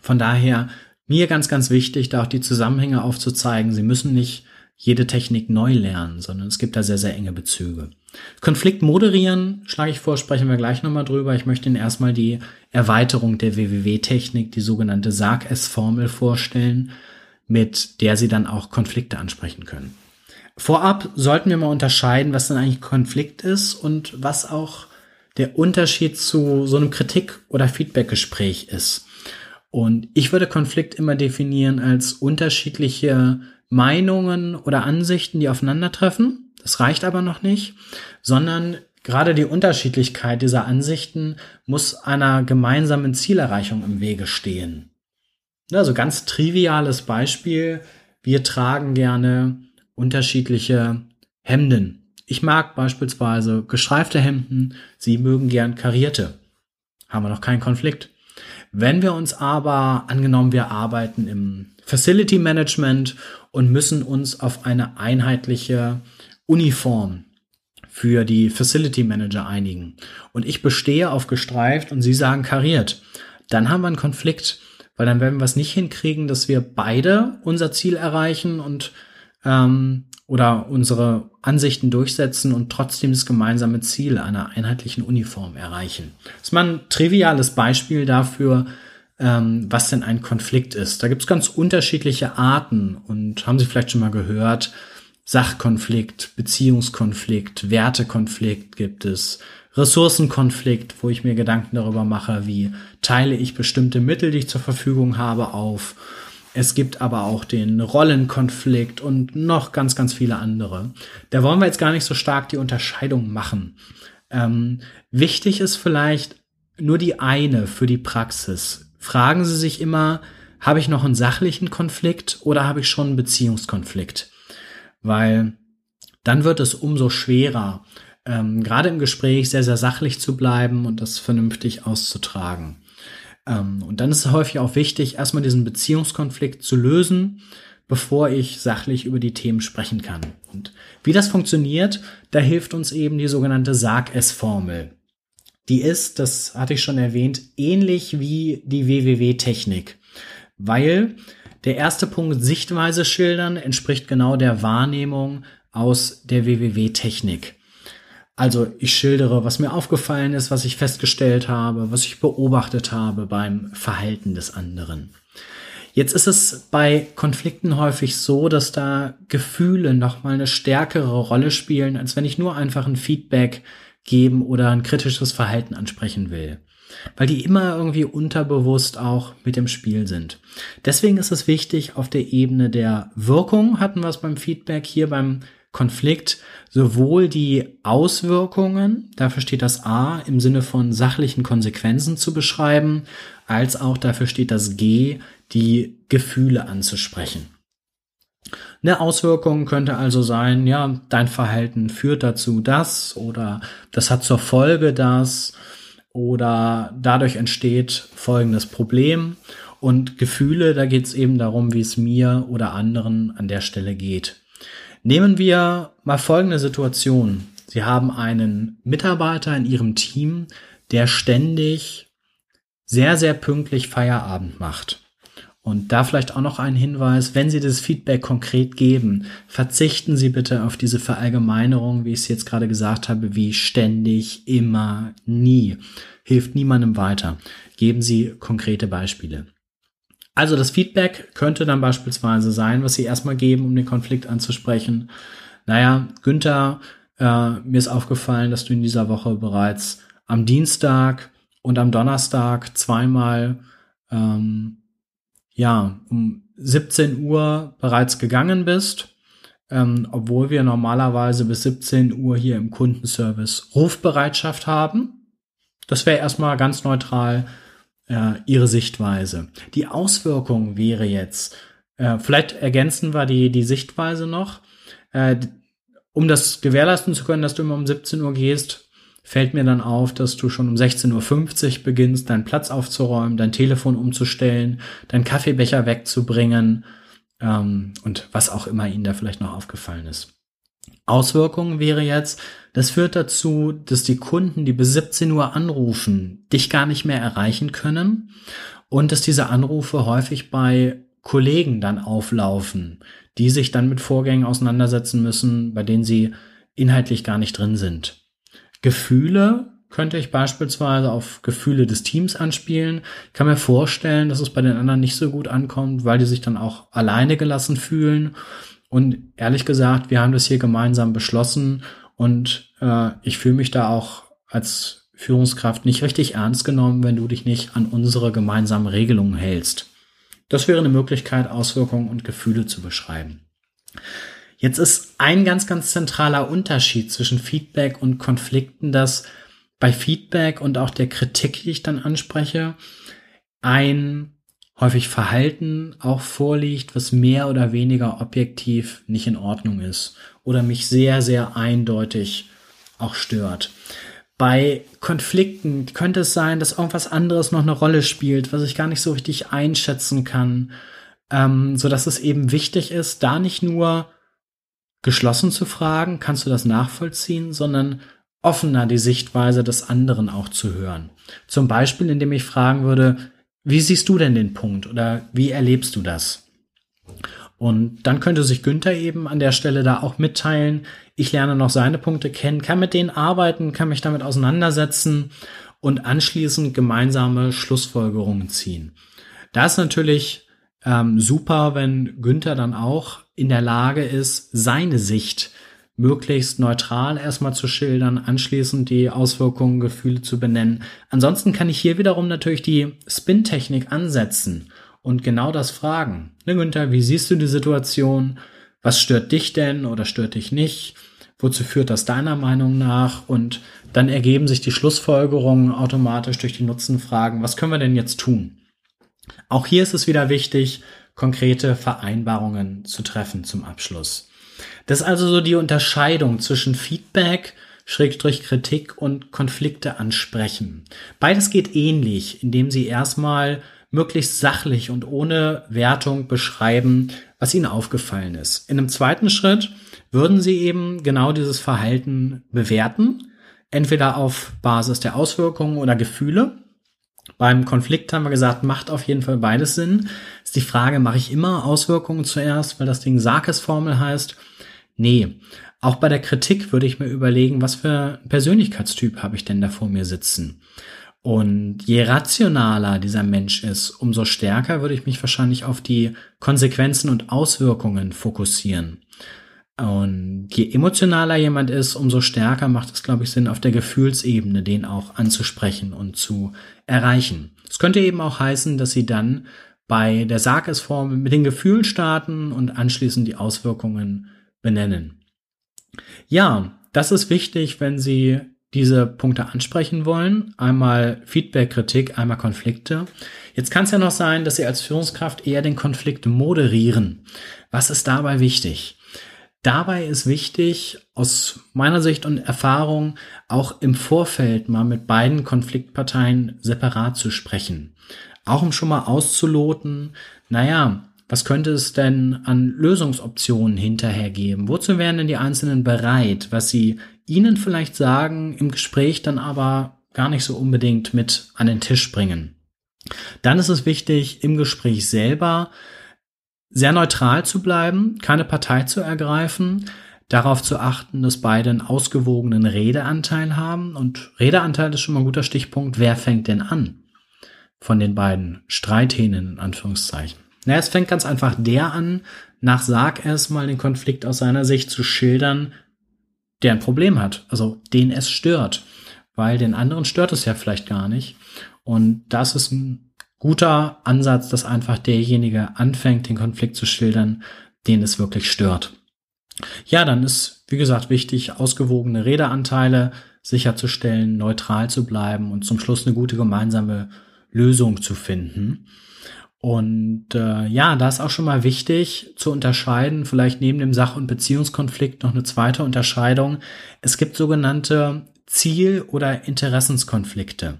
Von daher mir ganz, ganz wichtig, da auch die Zusammenhänge aufzuzeigen. Sie müssen nicht jede Technik neu lernen, sondern es gibt da sehr, sehr enge Bezüge. Konflikt moderieren, schlage ich vor, sprechen wir gleich nochmal drüber. Ich möchte Ihnen erstmal die Erweiterung der WWW-Technik, die sogenannte Sag-es-Formel vorstellen mit der sie dann auch Konflikte ansprechen können. Vorab sollten wir mal unterscheiden, was denn eigentlich Konflikt ist und was auch der Unterschied zu so einem Kritik- oder Feedbackgespräch ist. Und ich würde Konflikt immer definieren als unterschiedliche Meinungen oder Ansichten, die aufeinandertreffen. Das reicht aber noch nicht, sondern gerade die Unterschiedlichkeit dieser Ansichten muss einer gemeinsamen Zielerreichung im Wege stehen. Also ganz triviales Beispiel. Wir tragen gerne unterschiedliche Hemden. Ich mag beispielsweise gestreifte Hemden, Sie mögen gern karierte. Haben wir noch keinen Konflikt. Wenn wir uns aber, angenommen wir arbeiten im Facility Management und müssen uns auf eine einheitliche Uniform für die Facility Manager einigen und ich bestehe auf gestreift und Sie sagen kariert, dann haben wir einen Konflikt, weil dann werden wir es nicht hinkriegen, dass wir beide unser Ziel erreichen und ähm, oder unsere Ansichten durchsetzen und trotzdem das gemeinsame Ziel einer einheitlichen Uniform erreichen. Das ist mal ein triviales Beispiel dafür, ähm, was denn ein Konflikt ist. Da gibt es ganz unterschiedliche Arten und haben Sie vielleicht schon mal gehört, Sachkonflikt, Beziehungskonflikt, Wertekonflikt gibt es, Ressourcenkonflikt, wo ich mir Gedanken darüber mache, wie teile ich bestimmte Mittel, die ich zur Verfügung habe, auf. Es gibt aber auch den Rollenkonflikt und noch ganz, ganz viele andere. Da wollen wir jetzt gar nicht so stark die Unterscheidung machen. Ähm, wichtig ist vielleicht nur die eine für die Praxis. Fragen Sie sich immer, habe ich noch einen sachlichen Konflikt oder habe ich schon einen Beziehungskonflikt? Weil dann wird es umso schwerer, ähm, gerade im Gespräch sehr, sehr sachlich zu bleiben und das vernünftig auszutragen. Ähm, und dann ist es häufig auch wichtig, erstmal diesen Beziehungskonflikt zu lösen, bevor ich sachlich über die Themen sprechen kann. Und wie das funktioniert, da hilft uns eben die sogenannte Sag-es-Formel. Die ist, das hatte ich schon erwähnt, ähnlich wie die WWW-Technik, weil der erste Punkt Sichtweise schildern entspricht genau der Wahrnehmung aus der WWW-Technik. Also ich schildere, was mir aufgefallen ist, was ich festgestellt habe, was ich beobachtet habe beim Verhalten des anderen. Jetzt ist es bei Konflikten häufig so, dass da Gefühle nochmal eine stärkere Rolle spielen, als wenn ich nur einfach ein Feedback geben oder ein kritisches Verhalten ansprechen will. Weil die immer irgendwie unterbewusst auch mit dem Spiel sind. Deswegen ist es wichtig, auf der Ebene der Wirkung hatten wir es beim Feedback, hier beim Konflikt sowohl die Auswirkungen, dafür steht das A im Sinne von sachlichen Konsequenzen zu beschreiben, als auch dafür steht das G, die Gefühle anzusprechen. Eine Auswirkung könnte also sein, ja, dein Verhalten führt dazu das oder das hat zur Folge das oder dadurch entsteht folgendes Problem. Und Gefühle, da geht es eben darum, wie es mir oder anderen an der Stelle geht. Nehmen wir mal folgende Situation. Sie haben einen Mitarbeiter in Ihrem Team, der ständig sehr, sehr pünktlich Feierabend macht. Und da vielleicht auch noch ein Hinweis, wenn Sie das Feedback konkret geben, verzichten Sie bitte auf diese Verallgemeinerung, wie ich es jetzt gerade gesagt habe, wie ständig, immer, nie. Hilft niemandem weiter. Geben Sie konkrete Beispiele. Also das Feedback könnte dann beispielsweise sein, was Sie erstmal geben, um den Konflikt anzusprechen. Naja, Günther, äh, mir ist aufgefallen, dass du in dieser Woche bereits am Dienstag und am Donnerstag zweimal ähm, ja um 17 Uhr bereits gegangen bist, ähm, obwohl wir normalerweise bis 17 Uhr hier im Kundenservice Rufbereitschaft haben. Das wäre erstmal ganz neutral äh, ihre Sichtweise. Die Auswirkung wäre jetzt, äh, vielleicht ergänzen wir die, die Sichtweise noch, äh, um das gewährleisten zu können, dass du immer um 17 Uhr gehst, fällt mir dann auf, dass du schon um 16.50 Uhr beginnst, deinen Platz aufzuräumen, dein Telefon umzustellen, deinen Kaffeebecher wegzubringen ähm, und was auch immer ihnen da vielleicht noch aufgefallen ist. Auswirkungen wäre jetzt, das führt dazu, dass die Kunden, die bis 17 Uhr anrufen, dich gar nicht mehr erreichen können und dass diese Anrufe häufig bei Kollegen dann auflaufen, die sich dann mit Vorgängen auseinandersetzen müssen, bei denen sie inhaltlich gar nicht drin sind. Gefühle könnte ich beispielsweise auf Gefühle des Teams anspielen. Ich kann mir vorstellen, dass es bei den anderen nicht so gut ankommt, weil die sich dann auch alleine gelassen fühlen und ehrlich gesagt, wir haben das hier gemeinsam beschlossen und äh, ich fühle mich da auch als Führungskraft nicht richtig ernst genommen, wenn du dich nicht an unsere gemeinsamen Regelungen hältst. Das wäre eine Möglichkeit, Auswirkungen und Gefühle zu beschreiben. Jetzt ist ein ganz, ganz zentraler Unterschied zwischen Feedback und Konflikten, dass bei Feedback und auch der Kritik, die ich dann anspreche, ein häufig Verhalten auch vorliegt, was mehr oder weniger objektiv nicht in Ordnung ist oder mich sehr, sehr eindeutig auch stört. Bei Konflikten könnte es sein, dass irgendwas anderes noch eine Rolle spielt, was ich gar nicht so richtig einschätzen kann, ähm, so dass es eben wichtig ist, da nicht nur geschlossen zu fragen, kannst du das nachvollziehen, sondern offener die Sichtweise des anderen auch zu hören. Zum Beispiel, indem ich fragen würde, wie siehst du denn den Punkt oder wie erlebst du das? Und dann könnte sich Günther eben an der Stelle da auch mitteilen. Ich lerne noch seine Punkte kennen, kann mit denen arbeiten, kann mich damit auseinandersetzen und anschließend gemeinsame Schlussfolgerungen ziehen. Da ist natürlich ähm, super, wenn Günther dann auch in der Lage ist, seine Sicht möglichst neutral erstmal zu schildern, anschließend die Auswirkungen, Gefühle zu benennen. Ansonsten kann ich hier wiederum natürlich die Spin-Technik ansetzen und genau das fragen. Ne, Günther, wie siehst du die Situation? Was stört dich denn oder stört dich nicht? Wozu führt das deiner Meinung nach? Und dann ergeben sich die Schlussfolgerungen automatisch durch die Nutzenfragen. Was können wir denn jetzt tun? Auch hier ist es wieder wichtig, konkrete Vereinbarungen zu treffen zum Abschluss. Das ist also so die Unterscheidung zwischen Feedback, Schrägstrich Kritik und Konflikte ansprechen. Beides geht ähnlich, indem sie erstmal möglichst sachlich und ohne Wertung beschreiben, was ihnen aufgefallen ist. In einem zweiten Schritt würden sie eben genau dieses Verhalten bewerten, entweder auf Basis der Auswirkungen oder Gefühle. Beim Konflikt haben wir gesagt, macht auf jeden Fall beides Sinn. Ist die Frage, mache ich immer Auswirkungen zuerst, weil das Ding Sarkes-Formel heißt, Nee, auch bei der Kritik würde ich mir überlegen, was für Persönlichkeitstyp habe ich denn da vor mir sitzen? Und je rationaler dieser Mensch ist, umso stärker würde ich mich wahrscheinlich auf die Konsequenzen und Auswirkungen fokussieren. Und je emotionaler jemand ist, umso stärker macht es, glaube ich, Sinn, auf der Gefühlsebene den auch anzusprechen und zu erreichen. Es könnte eben auch heißen, dass sie dann bei der Sarkesform mit den Gefühlen starten und anschließend die Auswirkungen benennen. Ja, das ist wichtig, wenn Sie diese Punkte ansprechen wollen. Einmal Feedback, Kritik, einmal Konflikte. Jetzt kann es ja noch sein, dass Sie als Führungskraft eher den Konflikt moderieren. Was ist dabei wichtig? Dabei ist wichtig, aus meiner Sicht und Erfahrung, auch im Vorfeld mal mit beiden Konfliktparteien separat zu sprechen. Auch um schon mal auszuloten, naja, was könnte es denn an Lösungsoptionen hinterher geben? Wozu wären denn die Einzelnen bereit, was sie Ihnen vielleicht sagen, im Gespräch dann aber gar nicht so unbedingt mit an den Tisch bringen? Dann ist es wichtig, im Gespräch selber sehr neutral zu bleiben, keine Partei zu ergreifen, darauf zu achten, dass beide einen ausgewogenen Redeanteil haben. Und Redeanteil ist schon mal ein guter Stichpunkt. Wer fängt denn an? Von den beiden Streithähnen in Anführungszeichen. Na, es fängt ganz einfach der an, nach Sarg erstmal den Konflikt aus seiner Sicht zu schildern, der ein Problem hat, also den es stört, weil den anderen stört es ja vielleicht gar nicht. Und das ist ein guter Ansatz, dass einfach derjenige anfängt, den Konflikt zu schildern, den es wirklich stört. Ja, dann ist, wie gesagt, wichtig, ausgewogene Redeanteile sicherzustellen, neutral zu bleiben und zum Schluss eine gute gemeinsame Lösung zu finden. Und äh, ja, da ist auch schon mal wichtig zu unterscheiden, vielleicht neben dem Sach- und Beziehungskonflikt noch eine zweite Unterscheidung. Es gibt sogenannte Ziel- oder Interessenskonflikte.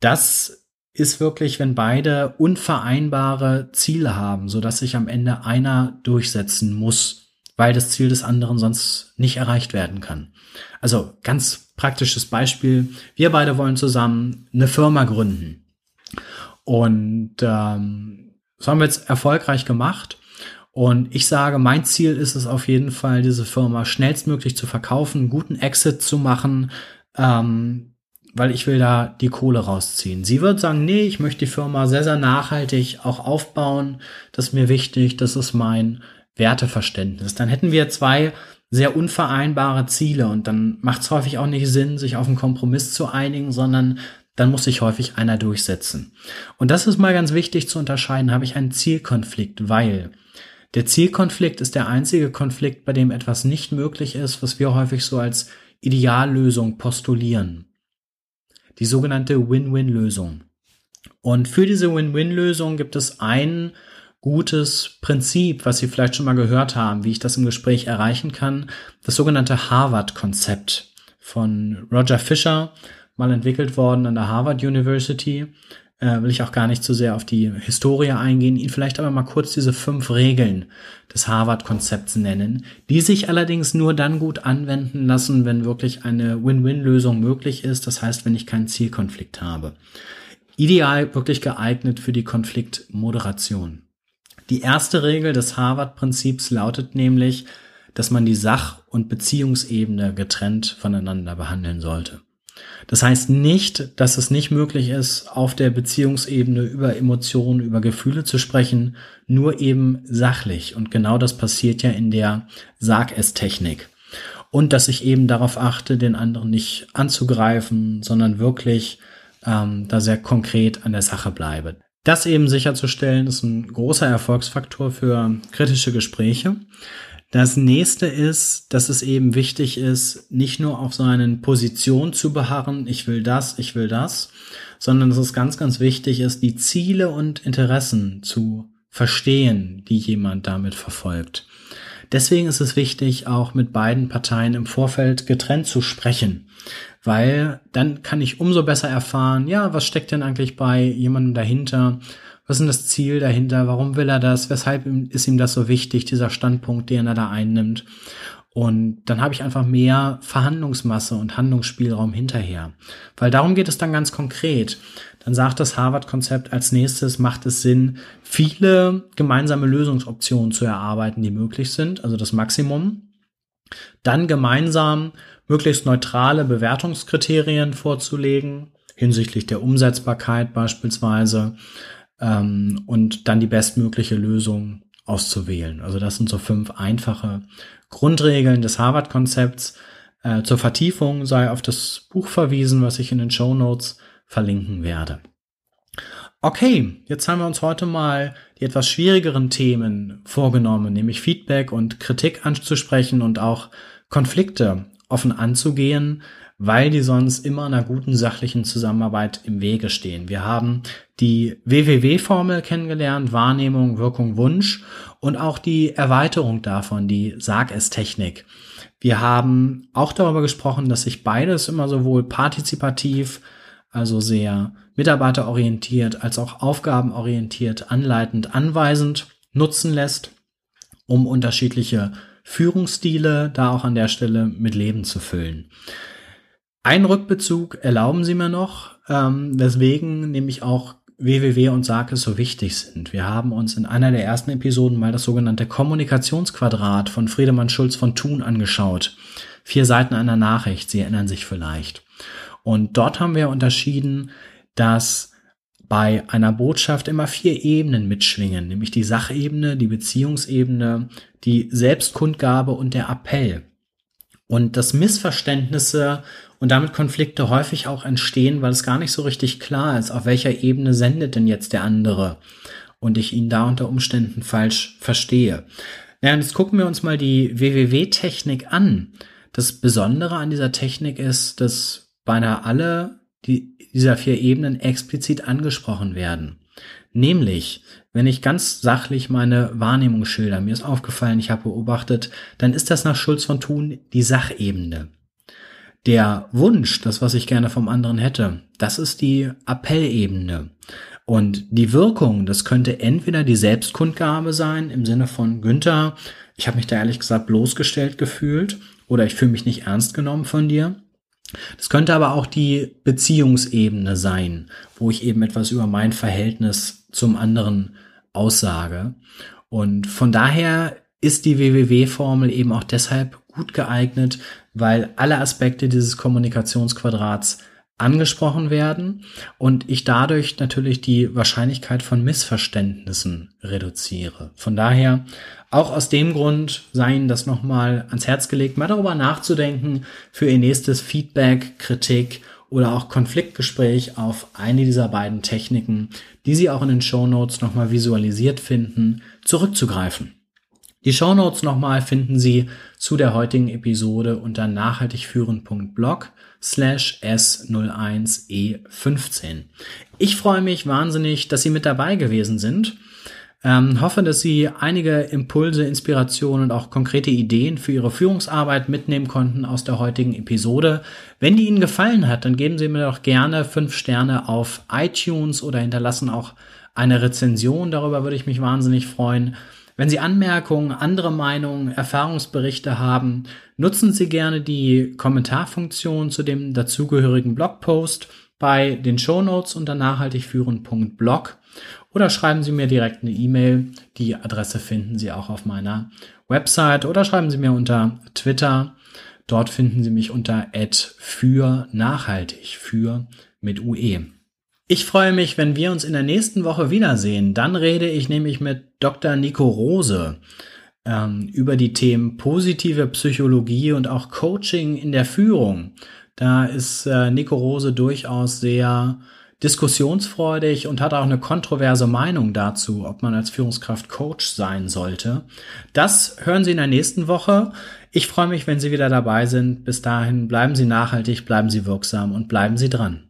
Das ist wirklich, wenn beide unvereinbare Ziele haben, so dass sich am Ende einer durchsetzen muss, weil das Ziel des anderen sonst nicht erreicht werden kann. Also ganz praktisches Beispiel. Wir beide wollen zusammen eine Firma gründen. Und ähm, das haben wir jetzt erfolgreich gemacht. Und ich sage, mein Ziel ist es auf jeden Fall, diese Firma schnellstmöglich zu verkaufen, guten Exit zu machen, ähm, weil ich will da die Kohle rausziehen. Sie wird sagen, nee, ich möchte die Firma sehr, sehr nachhaltig auch aufbauen. Das ist mir wichtig, das ist mein Werteverständnis. Dann hätten wir zwei sehr unvereinbare Ziele und dann macht es häufig auch nicht Sinn, sich auf einen Kompromiss zu einigen, sondern dann muss sich häufig einer durchsetzen. Und das ist mal ganz wichtig zu unterscheiden, habe ich einen Zielkonflikt, weil Der Zielkonflikt ist der einzige Konflikt, bei dem etwas nicht möglich ist, was wir häufig so als Ideallösung postulieren. Die sogenannte Win-Win-Lösung. Und für diese Win-Win-Lösung gibt es ein gutes Prinzip, was Sie vielleicht schon mal gehört haben, wie ich das im Gespräch erreichen kann. Das sogenannte Harvard-Konzept von Roger Fisher, mal entwickelt worden an der Harvard University. Äh, will ich auch gar nicht zu sehr auf die Historie eingehen, Ihnen vielleicht aber mal kurz diese fünf Regeln des Harvard-Konzepts nennen, die sich allerdings nur dann gut anwenden lassen, wenn wirklich eine Win-Win-Lösung möglich ist, das heißt, wenn ich keinen Zielkonflikt habe. Ideal wirklich geeignet für die Konfliktmoderation. Die erste Regel des Harvard-Prinzips lautet nämlich, dass man die Sach- und Beziehungsebene getrennt voneinander behandeln sollte. Das heißt nicht, dass es nicht möglich ist, auf der Beziehungsebene über Emotionen, über Gefühle zu sprechen, nur eben sachlich. Und genau das passiert ja in der Sag-es-Technik. Und dass ich eben darauf achte, den anderen nicht anzugreifen, sondern wirklich ähm, da sehr konkret an der Sache bleibe. Das eben sicherzustellen, ist ein großer Erfolgsfaktor für kritische Gespräche. Das nächste ist, dass es eben wichtig ist, nicht nur auf seinen Positionen zu beharren, ich will das, ich will das, sondern dass es ganz, ganz wichtig ist, die Ziele und Interessen zu verstehen, die jemand damit verfolgt. Deswegen ist es wichtig, auch mit beiden Parteien im Vorfeld getrennt zu sprechen, weil dann kann ich umso besser erfahren, ja, was steckt denn eigentlich bei jemandem dahinter? Was ist denn das Ziel dahinter? Warum will er das? Weshalb ist ihm das so wichtig, dieser Standpunkt, den er da einnimmt? Und dann habe ich einfach mehr Verhandlungsmasse und Handlungsspielraum hinterher. Weil darum geht es dann ganz konkret. Dann sagt das Harvard-Konzept als nächstes, macht es Sinn, viele gemeinsame Lösungsoptionen zu erarbeiten, die möglich sind, also das Maximum. Dann gemeinsam möglichst neutrale Bewertungskriterien vorzulegen, hinsichtlich der Umsetzbarkeit beispielsweise ähm, und dann die bestmögliche Lösung auszuwählen. Also das sind so fünf einfache Grundregeln des Harvard-Konzepts. Äh, zur Vertiefung sei auf das Buch verwiesen, was ich in den Show Notes verlinken werde. Okay, jetzt haben wir uns heute mal die etwas schwierigeren Themen vorgenommen, nämlich Feedback und Kritik anzusprechen und auch Konflikte offen anzugehen weil die sonst immer einer guten sachlichen Zusammenarbeit im Wege stehen. Wir haben die WWW-Formel kennengelernt, Wahrnehmung, Wirkung, Wunsch und auch die Erweiterung davon, die Sag-es-Technik. Wir haben auch darüber gesprochen, dass sich beides immer sowohl partizipativ, also sehr mitarbeiterorientiert, als auch aufgabenorientiert, anleitend, anweisend nutzen lässt, um unterschiedliche Führungsstile da auch an der Stelle mit Leben zu füllen. Ein Rückbezug erlauben Sie mir noch, ähm, weswegen nämlich auch WWW und Sarkis so wichtig sind. Wir haben uns in einer der ersten Episoden mal das sogenannte Kommunikationsquadrat von Friedemann Schulz von Thun angeschaut. Vier Seiten einer Nachricht, Sie erinnern sich vielleicht. Und dort haben wir unterschieden, dass bei einer Botschaft immer vier Ebenen mitschwingen, nämlich die Sachebene, die Beziehungsebene, die Selbstkundgabe und der Appell. Und dass Missverständnisse und damit Konflikte häufig auch entstehen, weil es gar nicht so richtig klar ist, auf welcher Ebene sendet denn jetzt der andere und ich ihn da unter Umständen falsch verstehe. Ja, und jetzt gucken wir uns mal die WWW-Technik an. Das Besondere an dieser Technik ist, dass beinahe alle die, dieser vier Ebenen explizit angesprochen werden. Nämlich, wenn ich ganz sachlich meine Wahrnehmung schilder, mir ist aufgefallen, ich habe beobachtet, dann ist das nach Schulz von Thun die Sachebene. Der Wunsch, das, was ich gerne vom anderen hätte, das ist die Appellebene. Und die Wirkung, das könnte entweder die Selbstkundgabe sein, im Sinne von Günther, ich habe mich da ehrlich gesagt bloßgestellt gefühlt oder ich fühle mich nicht ernst genommen von dir. Das könnte aber auch die Beziehungsebene sein, wo ich eben etwas über mein Verhältnis zum anderen aussage. Und von daher ist die WWW-Formel eben auch deshalb gut geeignet, weil alle Aspekte dieses Kommunikationsquadrats angesprochen werden und ich dadurch natürlich die Wahrscheinlichkeit von Missverständnissen reduziere. Von daher, auch aus dem Grund sei Ihnen das nochmal ans Herz gelegt, mal darüber nachzudenken für Ihr nächstes Feedback, Kritik oder auch Konfliktgespräch auf eine dieser beiden Techniken, die Sie auch in den Show Notes nochmal visualisiert finden, zurückzugreifen. Die Shownotes nochmal finden Sie zu der heutigen Episode unter nachhaltigführen.blog slash S01E15. Ich freue mich wahnsinnig, dass Sie mit dabei gewesen sind. Ähm, hoffe, dass Sie einige Impulse, Inspirationen und auch konkrete Ideen für Ihre Führungsarbeit mitnehmen konnten aus der heutigen Episode. Wenn die Ihnen gefallen hat, dann geben Sie mir doch gerne fünf Sterne auf iTunes oder hinterlassen auch eine Rezension. Darüber würde ich mich wahnsinnig freuen. Wenn Sie Anmerkungen, andere Meinungen, Erfahrungsberichte haben, nutzen Sie gerne die Kommentarfunktion zu dem dazugehörigen Blogpost bei den Shownotes unter nachhaltigführen.blog oder schreiben Sie mir direkt eine E-Mail. Die Adresse finden Sie auch auf meiner Website oder schreiben Sie mir unter Twitter. Dort finden Sie mich unter für nachhaltig, für mit UE. Ich freue mich, wenn wir uns in der nächsten Woche wiedersehen. Dann rede ich nämlich mit Dr. Nico Rose ähm, über die Themen positive Psychologie und auch Coaching in der Führung. Da ist äh, Nico Rose durchaus sehr diskussionsfreudig und hat auch eine kontroverse Meinung dazu, ob man als Führungskraft Coach sein sollte. Das hören Sie in der nächsten Woche. Ich freue mich, wenn Sie wieder dabei sind. Bis dahin bleiben Sie nachhaltig, bleiben Sie wirksam und bleiben Sie dran.